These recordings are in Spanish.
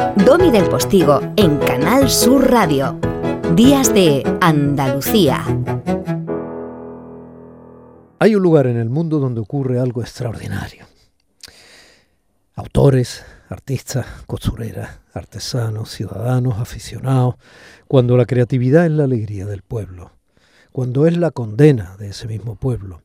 Domi del Postigo en Canal Sur Radio. Días de Andalucía. Hay un lugar en el mundo donde ocurre algo extraordinario. Autores, artistas, costureras, artesanos, ciudadanos, aficionados, cuando la creatividad es la alegría del pueblo, cuando es la condena de ese mismo pueblo,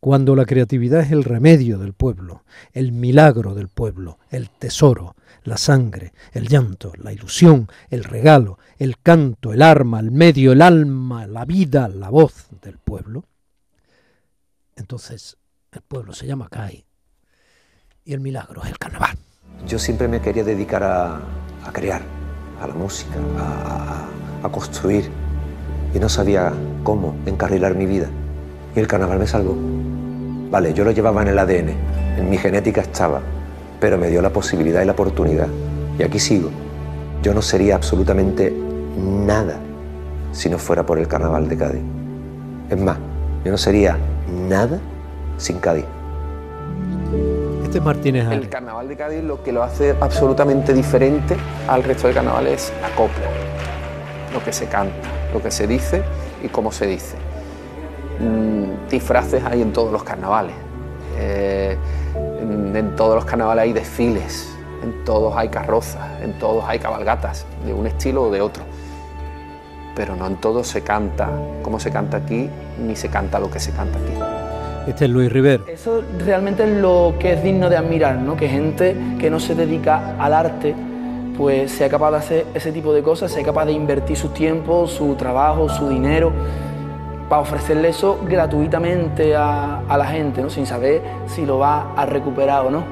cuando la creatividad es el remedio del pueblo, el milagro del pueblo, el tesoro, la sangre, el llanto, la ilusión, el regalo, el canto, el arma, el medio, el alma, la vida, la voz del pueblo, entonces el pueblo se llama CAI y el milagro es el carnaval. Yo siempre me quería dedicar a, crear, a la música, a, a construir y no sabía cómo encarrilar mi vida. Y el carnaval me salvó. Vale, yo lo llevaba en el ADN, en mi genética estaba, pero me dio la posibilidad y la oportunidad. Y aquí sigo. Yo no sería absolutamente nada si no fuera por el carnaval de Cádiz. Es más, yo no sería nada sin Cádiz. Este es Martínez. El carnaval de Cádiz lo que lo hace absolutamente diferente al resto de carnavales es la copla, lo que se canta, lo que se dice y cómo se dice. Mm, disfraces hay en todos los carnavales. Eh, en, todos los carnavales hay desfiles, en todos hay carrozas, en todos hay cabalgatas, de un estilo o de otro. Pero no en todos se canta como se canta aquí, ni se canta lo que se canta aquí. Este es Luis Rivero. Eso realmente es lo que es digno de admirar, ¿no? que gente que no se dedica al arte pues sea capaz de hacer ese tipo de cosas, sea capaz de invertir su tiempo, su trabajo, su dinero para ofrecerle eso gratuitamente a, la gente, ¿no? sin saber si lo va a recuperar o no.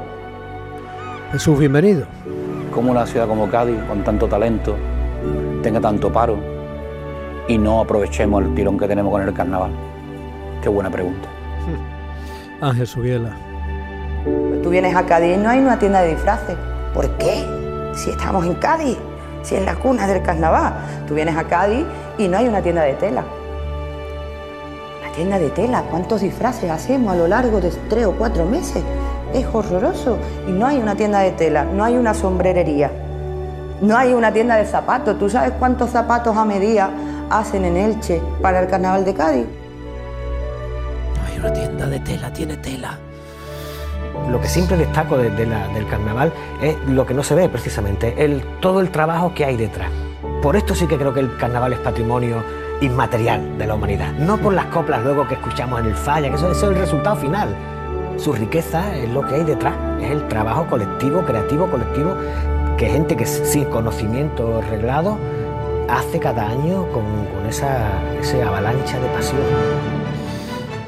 Jesús, bienvenido. ¿Cómo una ciudad como Cádiz, con tanto talento, tenga tanto paro y no aprovechemos el tirón que tenemos con el carnaval? Qué buena pregunta. Ángel Subiela. Tú vienes a Cádiz y no hay una tienda de disfraces. ¿Por qué? Si estamos en Cádiz, si es la cuna del carnaval. Tú vienes a Cádiz y no hay una tienda de tela tienda de tela, cuántos disfraces hacemos a lo largo de tres o cuatro meses. Es horroroso. Y no hay una tienda de tela, no hay una sombrerería, no hay una tienda de zapatos. ¿Tú sabes cuántos zapatos a medida hacen en Elche para el carnaval de Cádiz? No hay una tienda de tela, tiene tela. Lo que siempre destaco del carnaval es lo que no se ve precisamente, el, todo el trabajo que hay detrás. Por esto sí que creo que el carnaval es patrimonio inmaterial de la humanidad. No por las coplas luego que escuchamos en el falla, que eso, es el resultado final. Su riqueza es lo que hay detrás, es el trabajo colectivo, creativo, colectivo, que gente que sin conocimiento arreglado hace cada año con, esa, avalancha de pasión.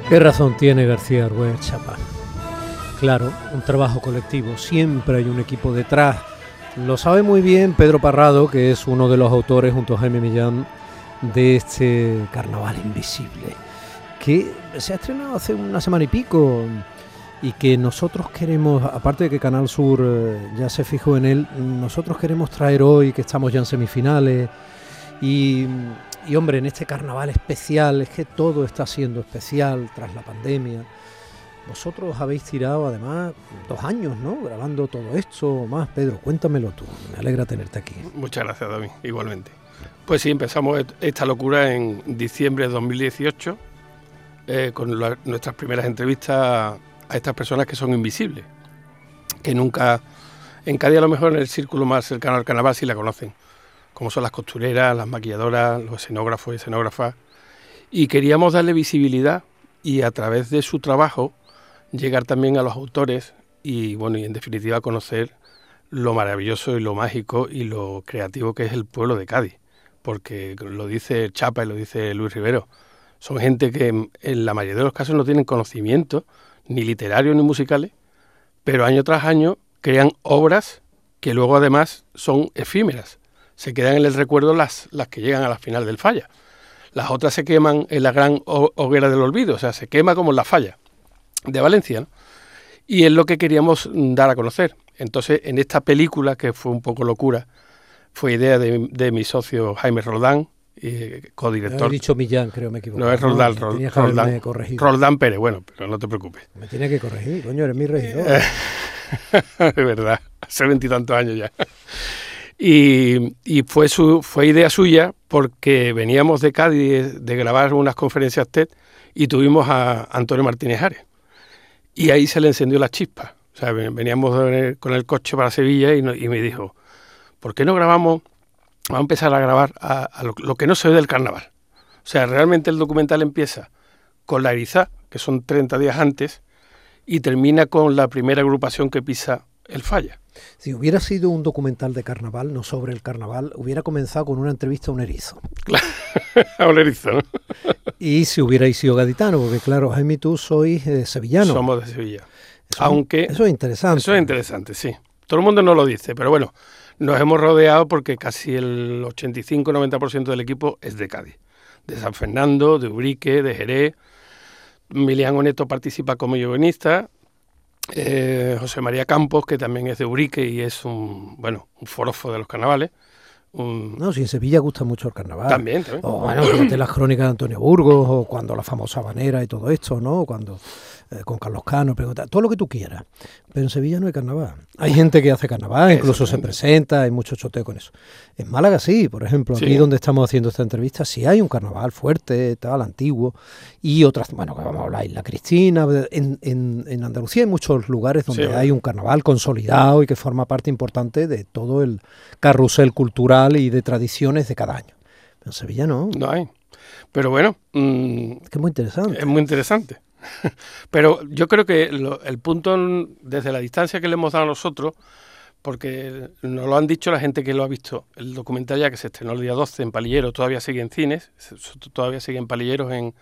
¿Qué razón tiene García Arbuez Chapa? Claro, un trabajo colectivo, siempre hay un equipo detrás. Lo sabe muy bien Pedro Parrado, que es uno de los autores junto a Jaime Millán de este Carnaval Invisible, que se ha estrenado hace una semana y pico y que nosotros queremos, aparte de que Canal Sur eh, ya se fijó en él, nosotros queremos traer hoy, que estamos ya en semifinales, y, y hombre, en este carnaval especial, es que todo está siendo especial tras la pandemia. Vosotros habéis tirado además dos años, ¿no? Grabando todo esto, más. Pedro, cuéntamelo tú. Me alegra tenerte aquí. Muchas gracias, David. Igualmente. Pues sí, empezamos esta locura en diciembre de 2018 eh, con nuestras primeras entrevistas a estas personas que son invisibles, que nunca, en Cádiz a lo mejor en el círculo más cercano al carnaval sí la conocen, como son las costureras, las maquilladoras, los escenógrafos y escenógrafas, y queríamos darle visibilidad y a través de su trabajo llegar también a los autores y bueno, y en definitiva conocer lo maravilloso y lo mágico y lo creativo que es el pueblo de Cádiz porque lo dice Chapa y lo dice Luis Rivero, son gente que en la mayoría de los casos no tienen conocimiento, ni literarios ni musicales, pero año tras año crean obras que luego además son efímeras. Se quedan en el recuerdo las, las que llegan a la final del falla. Las otras se queman en la gran hoguera del olvido, o sea, se quema como en la falla de Valencia. Y es lo que queríamos dar a conocer. Entonces, en esta película, que fue un poco locura, fue idea de, mi socio Jaime Roldán, y codirector. he dicho Millán, creo, me equivoco. No, es Roldán, Roldán, Roldán Pérez, bueno, pero no te preocupes. Me tiene que corregir, coño, eres mi regidor. de verdad, hace veintitantos años ya. Y, fue, su, fue idea suya porque veníamos de Cádiz de, grabar unas conferencias TED y tuvimos a Antonio Martínez Ares. Y ahí se le encendió la chispa. O sea, veníamos con el coche para Sevilla y, me dijo, ¿por qué no grabamos? Vamos a empezar a grabar a, lo, que no se ve del carnaval. O sea, realmente el documental empieza con la Erizá, que son 30 días antes, y termina con la primera agrupación que pisa el Falla. Si hubiera sido un documental de carnaval, no sobre el carnaval, hubiera comenzado con una entrevista a un erizo. Claro, a un erizo, ¿no? y si hubierais sido gaditano, porque claro, Jaime tú sois eh, sevillano. Somos de Sevilla. Aunque eso es interesante. Eso es interesante, sí. Todo el mundo no lo dice, pero bueno, nos hemos rodeado porque casi el 85-90% del equipo es de Cádiz. De San Fernando, de Ubrique, de Jerez. Miliano Neto participa como guionista, eh, José María Campos, que también es de Urique y es un, bueno, un forofo de los carnavales. No, si en Sevilla gusta mucho el carnaval. También, también. O bueno, las crónicas de Antonio Burgos, o cuando la famosa banera y todo esto, ¿no? Cuando eh, con Carlos Cano, todo lo que tú quieras. Pero en Sevilla no hay carnaval. Hay gente que hace carnaval, incluso se presenta, hay mucho choteo con eso. En Málaga sí, por ejemplo, aquí donde estamos haciendo esta entrevista, sí hay un carnaval fuerte, tal, antiguo, y otras, bueno, que vamos a hablar, Isla Cristina, en, en, Andalucía hay muchos lugares donde hay un carnaval consolidado y que forma parte importante de todo el carrusel cultural y de tradiciones de cada año. Pero en Sevilla no. No hay. Pero bueno. Mm, es que es muy interesante. Es muy interesante. Pero yo creo que el punto, desde la distancia que le hemos dado a nosotros, porque nos lo han dicho la gente que lo ha visto, el documental ya que se estrenó el día 12 en Palilleros, todavía sigue en cines, todavía sigue en Palilleros en,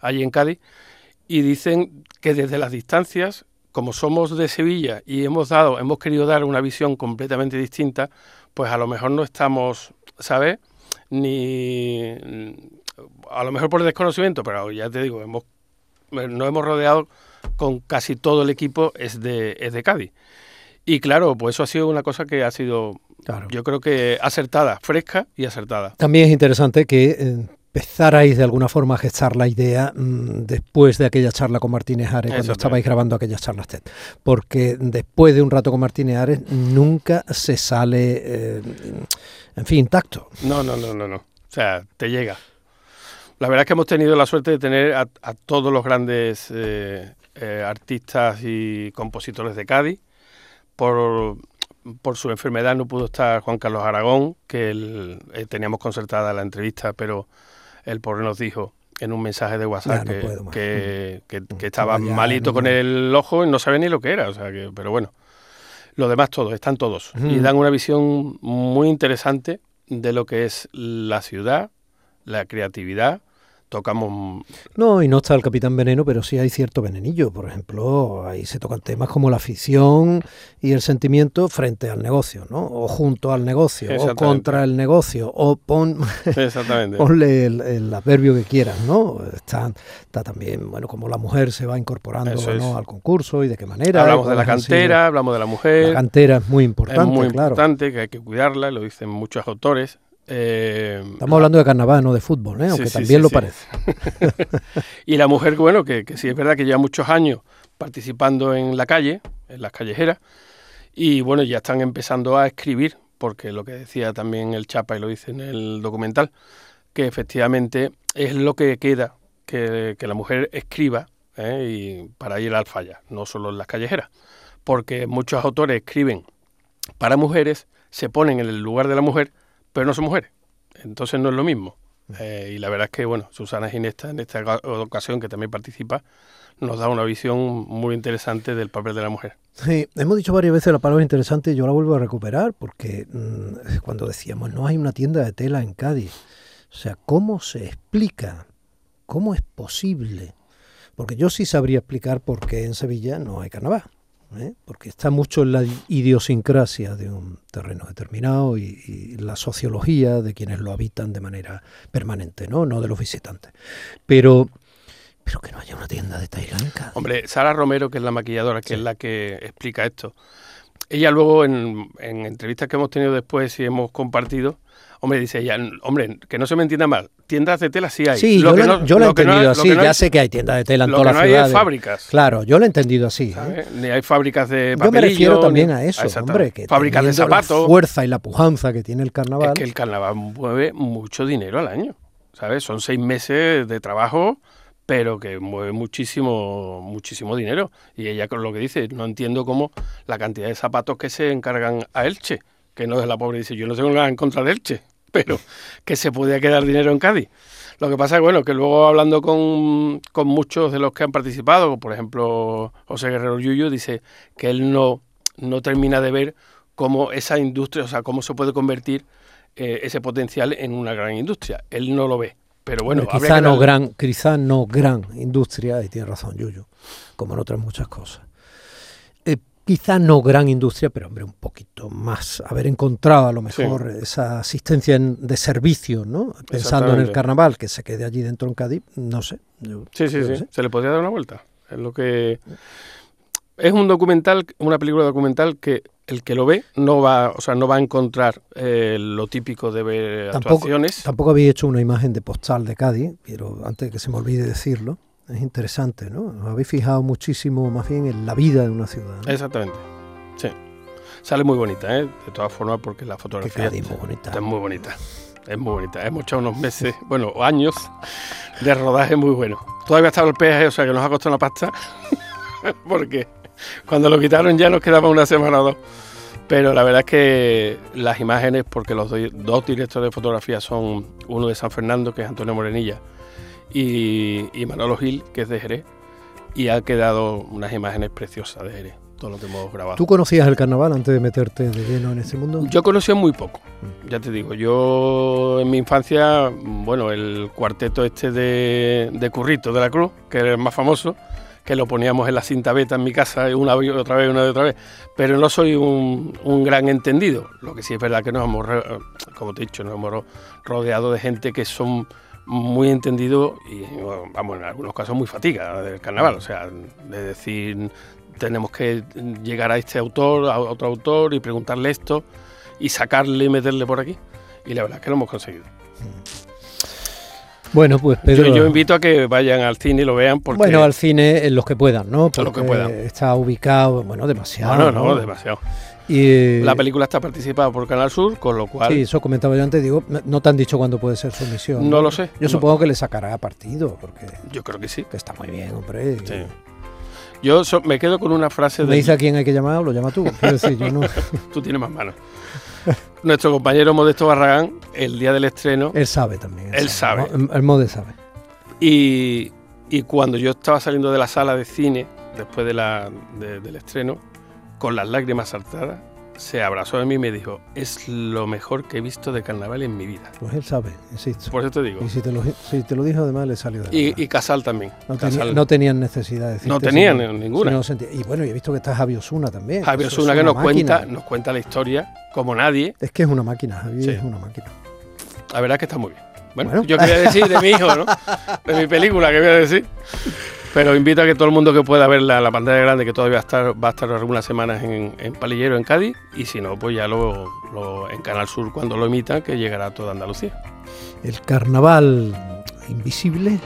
allí en Cádiz, y dicen que desde las distancias, como somos de Sevilla y hemos dado, hemos querido dar una visión completamente distinta, pues a lo mejor no estamos, ¿sabes? Ni a lo mejor por desconocimiento, pero ya te digo, hemos nos hemos rodeado con casi todo el equipo es de, es de Cádiz. Y claro, pues eso ha sido una cosa que ha sido, yo creo que acertada, fresca y acertada. También es interesante que empezarais de alguna forma a gestar la idea mm, después de aquella charla con Martínez Ares, cuando estabais grabando aquellas charlas TED. Porque después de un rato con Martínez Ares nunca se sale, eh, en fin, intacto. No, no, no, no, no. O sea, te llega. La verdad es que hemos tenido la suerte de tener a, todos los grandes eh, eh, artistas y compositores de Cádiz. Por, su enfermedad no pudo estar Juan Carlos Aragón, que eh, teníamos concertada la entrevista, pero el pobre nos dijo en un mensaje de WhatsApp que, estaba malito con el ojo y no sabía ni lo que era. O sea que, pero bueno, lo demás todos, están todos. Y dan una visión muy interesante de lo que es la ciudad, la creatividad, tocamos... No, y no está el Capitán Veneno, pero sí hay cierto venenillo. Por ejemplo, ahí se tocan temas como la afición y el sentimiento frente al negocio, ¿no? O junto al negocio, o contra el negocio, o pon, ponle el, adverbio que quieras, ¿no? Está, está también, bueno, como la mujer se va incorporando al concurso y de qué manera. Hablamos de la cantera, hablamos de la mujer. La cantera es muy importante, Es muy importante, que hay que cuidarla, lo dicen muchos autores. Eh, Estamos hablando de carnaval, no de fútbol, ¿eh? aunque también lo parece. y la mujer, bueno, que, sí es verdad que lleva muchos años participando en la calle, en las callejeras, y bueno, ya están empezando a escribir, porque lo que decía también el Chapa y lo dice en el documental, que efectivamente es lo que queda, que, la mujer escriba ¿eh? y para ir al falla, no solo en las callejeras, porque muchos autores escriben para mujeres, se ponen en el lugar de la mujer, pero no son mujeres. Entonces no es lo mismo. Eh, y la verdad es que, bueno, Susana Ginesta, en esta ocasión que también participa, nos da una visión muy interesante del papel de la mujer. Sí, hemos dicho varias veces la palabra interesante yo la vuelvo a recuperar porque mm, cuando decíamos no hay una tienda de tela en Cádiz, o sea, ¿cómo se explica? ¿Cómo es posible? Porque yo sí sabría explicar por qué en Sevilla no hay carnaval. ¿Eh? porque está mucho en la idiosincrasia de un terreno determinado y, la sociología de quienes lo habitan de manera permanente, no, no de los visitantes. Pero, pero que no haya una tienda de Tailandia. Hombre, Sara Romero, que es la maquilladora, que es la que explica esto, ella luego en, en entrevistas que hemos tenido después y hemos compartido, Hombre, dice ella, hombre, que no se me entienda mal, tiendas de tela sí hay. Sí, yo, lo, yo lo he entendido así, ya sé que hay tiendas de tela en todas las ciudades. no hay fábricas. Claro, yo lo he entendido así. ¿eh? Ni hay fábricas de papelillo. Yo me refiero también a eso, hombre, que fábricas de zapatos. La fuerza y la pujanza que tiene el carnaval. Es que el carnaval mueve mucho dinero al año, ¿sabes? Son seis meses de trabajo pero que mueve muchísimo, muchísimo dinero. Y ella con lo que dice, no entiendo cómo la cantidad de zapatos que se encargan a Elche, que no es la pobre, dice, yo no tengo nada en contra de Elche, pero que se podía quedar dinero en Cádiz. Lo que pasa es bueno, que luego hablando con, con muchos de los que han participado, por ejemplo José Guerrero Yuyu, dice que él no, no termina de ver cómo esa industria, o sea, cómo se puede convertir eh, ese potencial en una gran industria. Él no lo ve. Pero bueno, quizá no, gran, quizá no gran industria, y tiene razón Yuyu, como en otras muchas cosas quizá no gran industria, pero hombre, un poquito más, haber encontrado a lo mejor esa asistencia de servicio, ¿no? Pensando en el carnaval, que se quede allí dentro en Cádiz, no sé. sí, sí, sí, se le podría dar una vuelta. Es lo que... Es un documental, una película documental que el que lo ve no va, o sea, no va a encontrar eh, lo típico de ver tampoco, actuaciones. Tampoco había hecho una imagen de postal de Cádiz, pero antes de que se me olvide decirlo, es interesante, ¿no? Os habéis fijado muchísimo más bien en la vida de una ciudad. Exactamente, sí. Sale muy bonita, ¿eh? De todas formas, porque la fotografía es muy bonita. es muy bonita. Es muy bonita. Hemos echado unos meses, bueno, años de rodaje muy bueno. Todavía estaba el peaje, o sea que nos ha costado una pasta, porque cuando lo quitaron ya nos quedaba una semana o dos. Pero la verdad es que las imágenes, porque los dos directores de fotografía son uno de San Fernando, que es Antonio Morenilla, y, Manolo Gil, que es de Jerez, y ha quedado unas imágenes preciosas de Jerez, todo lo que hemos grabado. ¿Tú conocías el carnaval antes de meterte de lleno en este mundo? Yo conocía muy poco, mm. ya te digo. Yo en mi infancia, bueno, el cuarteto este de, de Currito de la Cruz, que era el más famoso, que lo poníamos en la cinta beta en mi casa una y otra vez, una y otra vez, pero no soy un, un, gran entendido. Lo que sí es verdad que nos hemos, como te he dicho, nos hemos rodeado de gente que son muy entendido y, vamos, en algunos casos muy fatiga del carnaval. O sea, de decir, tenemos que llegar a este autor, a otro autor y preguntarle esto y sacarle y meterle por aquí. Y la verdad es que lo hemos conseguido. Bueno, pues Pedro... Yo, invito a que vayan al cine y lo vean porque... Bueno, al cine en los que puedan, ¿no? Porque que puedan. está ubicado, bueno, demasiado. No, no, no, demasiado. Y, la película está participada por Canal Sur, con lo cual. Sí, eso comentaba yo antes. Digo, no te han dicho cuándo puede ser su emisión. No, lo sé. Yo supongo que le sacará partido, porque. Yo creo que sí. Que está muy bien, hombre. Sí. Yo me quedo con una frase de. ¿Me dice a quién hay que llamar o lo llama tú? Quiero decir, yo no. tú tienes más manos. Nuestro compañero Modesto Barragán, el día del estreno. Él sabe también. Él, sabe. El, Mode sabe. Y, y, cuando yo estaba saliendo de la sala de cine, después de la, del estreno, con las lágrimas saltadas, se abrazó de mí y me dijo, es lo mejor que he visto de carnaval en mi vida. Pues él sabe, insisto. Por eso te digo. Y si te lo, si te lo dijo, además le salió de y, y, Casal también. No, tenían necesidad de decir No tenían ninguna. y bueno, y he visto que está Javi Osuna también. Javi Osuna que nos cuenta, nos cuenta la historia como nadie. Es que es una máquina, Javi es una máquina. La verdad es que está muy bien. Bueno, bueno. yo quería decir de mi hijo, ¿no? De mi película, que voy a decir. Pero invito a que todo el mundo que pueda ver la, pantalla grande, que todavía va a estar, va a estar algunas semanas en, Palillero, en Cádiz, y si no, pues ya lo, en Canal Sur cuando lo emita, que llegará a toda Andalucía. El carnaval invisible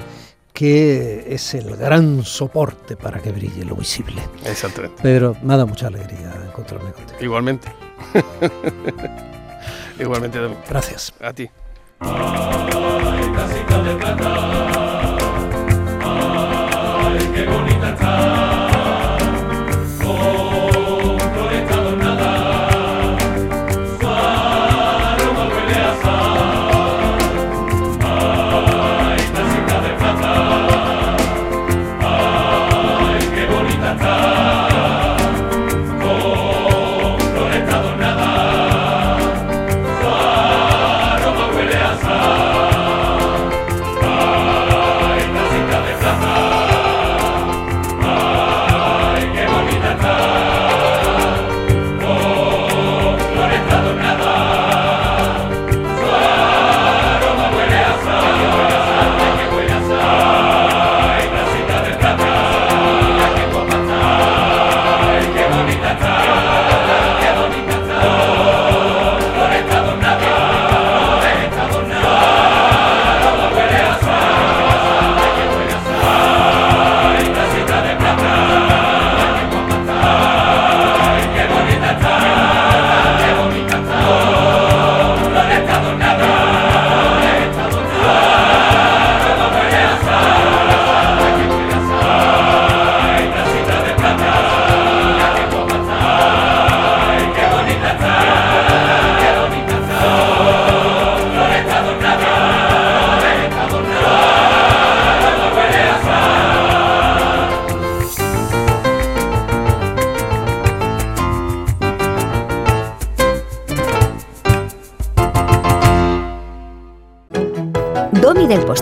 que es el gran soporte para que brille lo visible. Exactamente. Pero me ha dado mucha alegría encontrarme contigo. Igualmente. Igualmente, Gracias. A ti. Domi del 坚固的长城。